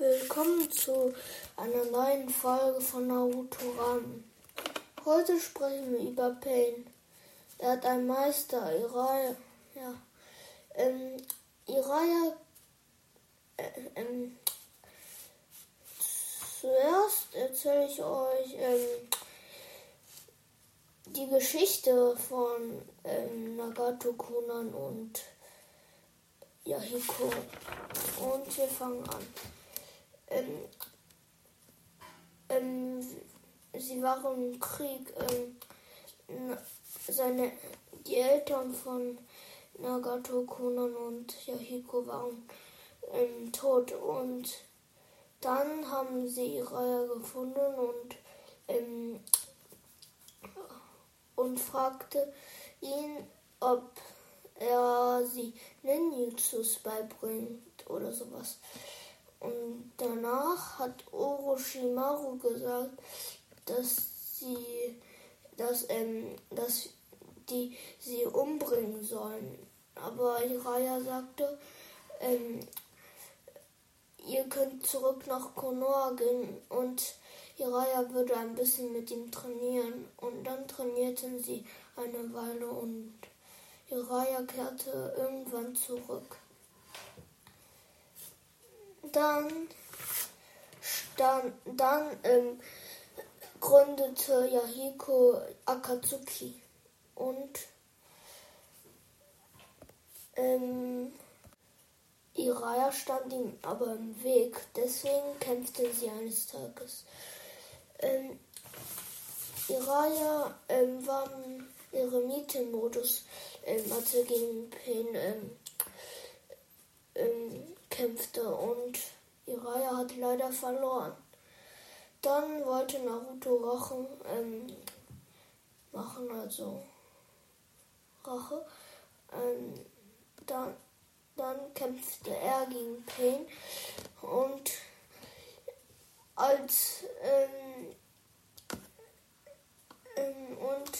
Willkommen zu einer neuen Folge von Naruto Ran. Heute sprechen wir über Pain. Er hat einen Meister, Iraya. Ja. Ähm, Iraya. Äh, ähm, zuerst erzähle ich euch ähm, die Geschichte von ähm, Nagato Kunan und Yahiko. Und wir fangen an. Ähm, ähm, sie waren im Krieg. Ähm, seine, die Eltern von Nagato, Kunan und Yahiko waren ähm, tot und dann haben sie Iraya gefunden und ähm, und fragte ihn, ob er sie Ninjutsus beibringt oder sowas. Und danach hat Orochimaru gesagt, dass sie, dass, ähm, dass die sie umbringen sollen. Aber Hiraya sagte, ähm, ihr könnt zurück nach Konoha gehen und Hiraya würde ein bisschen mit ihm trainieren. Und dann trainierten sie eine Weile und Hiraya kehrte irgendwann zurück. Dann, stand, dann ähm, gründete Yahiko Akatsuki und ähm, Iraya stand ihm aber im Weg, deswegen kämpfte sie eines Tages. Ähm, Iraya ähm, war im Eremitenmodus, ähm, als er gegen Pain ähm, ähm, kämpfte und Iraya hat leider verloren. Dann wollte Naruto Rache ähm, machen, also Rache. Ähm, dann, dann kämpfte er gegen Pain und als ähm, ähm, und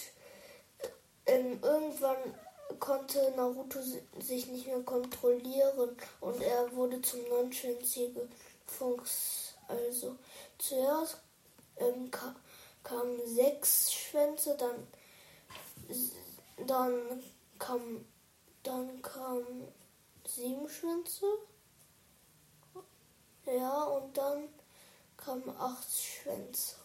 ähm, irgendwann konnte Naruto sich nicht mehr kontrollieren und er wurde zum neunschwänzigen Fuchs. Also zuerst ähm, ka kamen sechs Schwänze, dann dann kam dann kamen sieben Schwänze. Ja, und dann kamen acht Schwänze.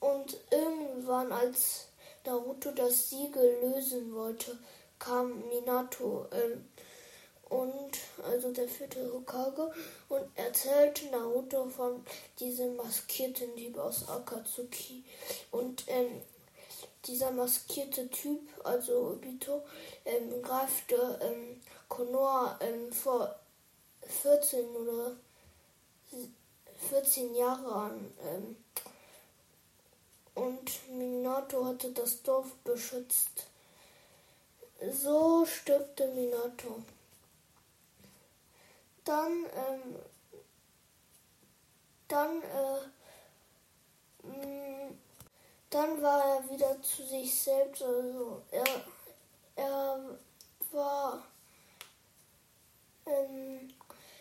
Und irgendwann, als Naruto das Siegel lösen wollte, kam Minato ähm, und also der vierte Hokage und erzählte Naruto von diesem maskierten Typ aus Akatsuki und ähm, dieser maskierte Typ, also Obito, ähm, greifte ähm, Konoha ähm, vor 14 oder 14 Jahre an. Und Minato hatte das Dorf beschützt. So stirbte Minato. Dann, ähm, dann, äh, mh, dann war er wieder zu sich selbst. Also er, er war, ähm,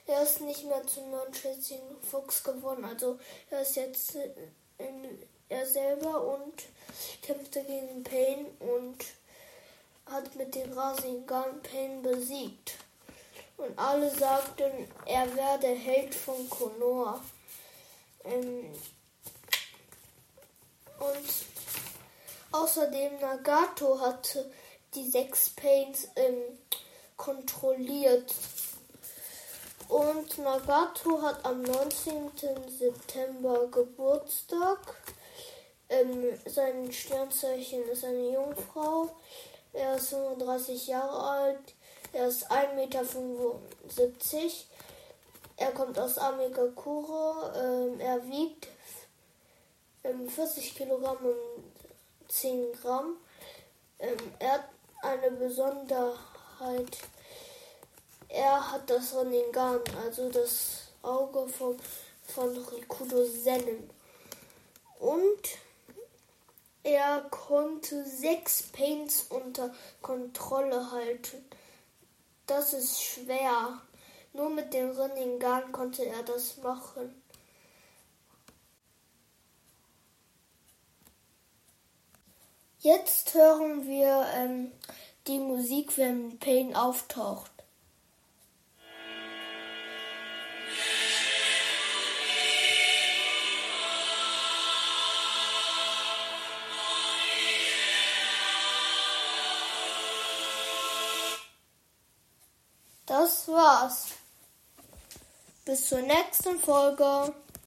er ist nicht mehr zum neunschätzigen Fuchs geworden. Also er ist jetzt in, er selber und kämpfte gegen Pain und hat mit dem Rasengan Pain besiegt. Und alle sagten, er werde Held von Konoha. Ähm und außerdem Nagato hatte die sechs Pains ähm, kontrolliert. Und Nagato hat am 19. September Geburtstag. Ähm, sein Sternzeichen ist eine Jungfrau. Er ist 35 Jahre alt. Er ist 1,75 Meter. Er kommt aus Amigakure. Ähm, er wiegt ähm, 40 Kilogramm und 10 Gramm. Ähm, er hat eine Besonderheit. Er hat das Rinnegan, also das Auge vom, von Rikudo Sennen. Und er konnte sechs Paints unter Kontrolle halten. Das ist schwer, Nur mit dem Rinnegan konnte er das machen. Jetzt hören wir ähm, die Musik, wenn Pain auftaucht. War's. Bis zur nächsten Folge.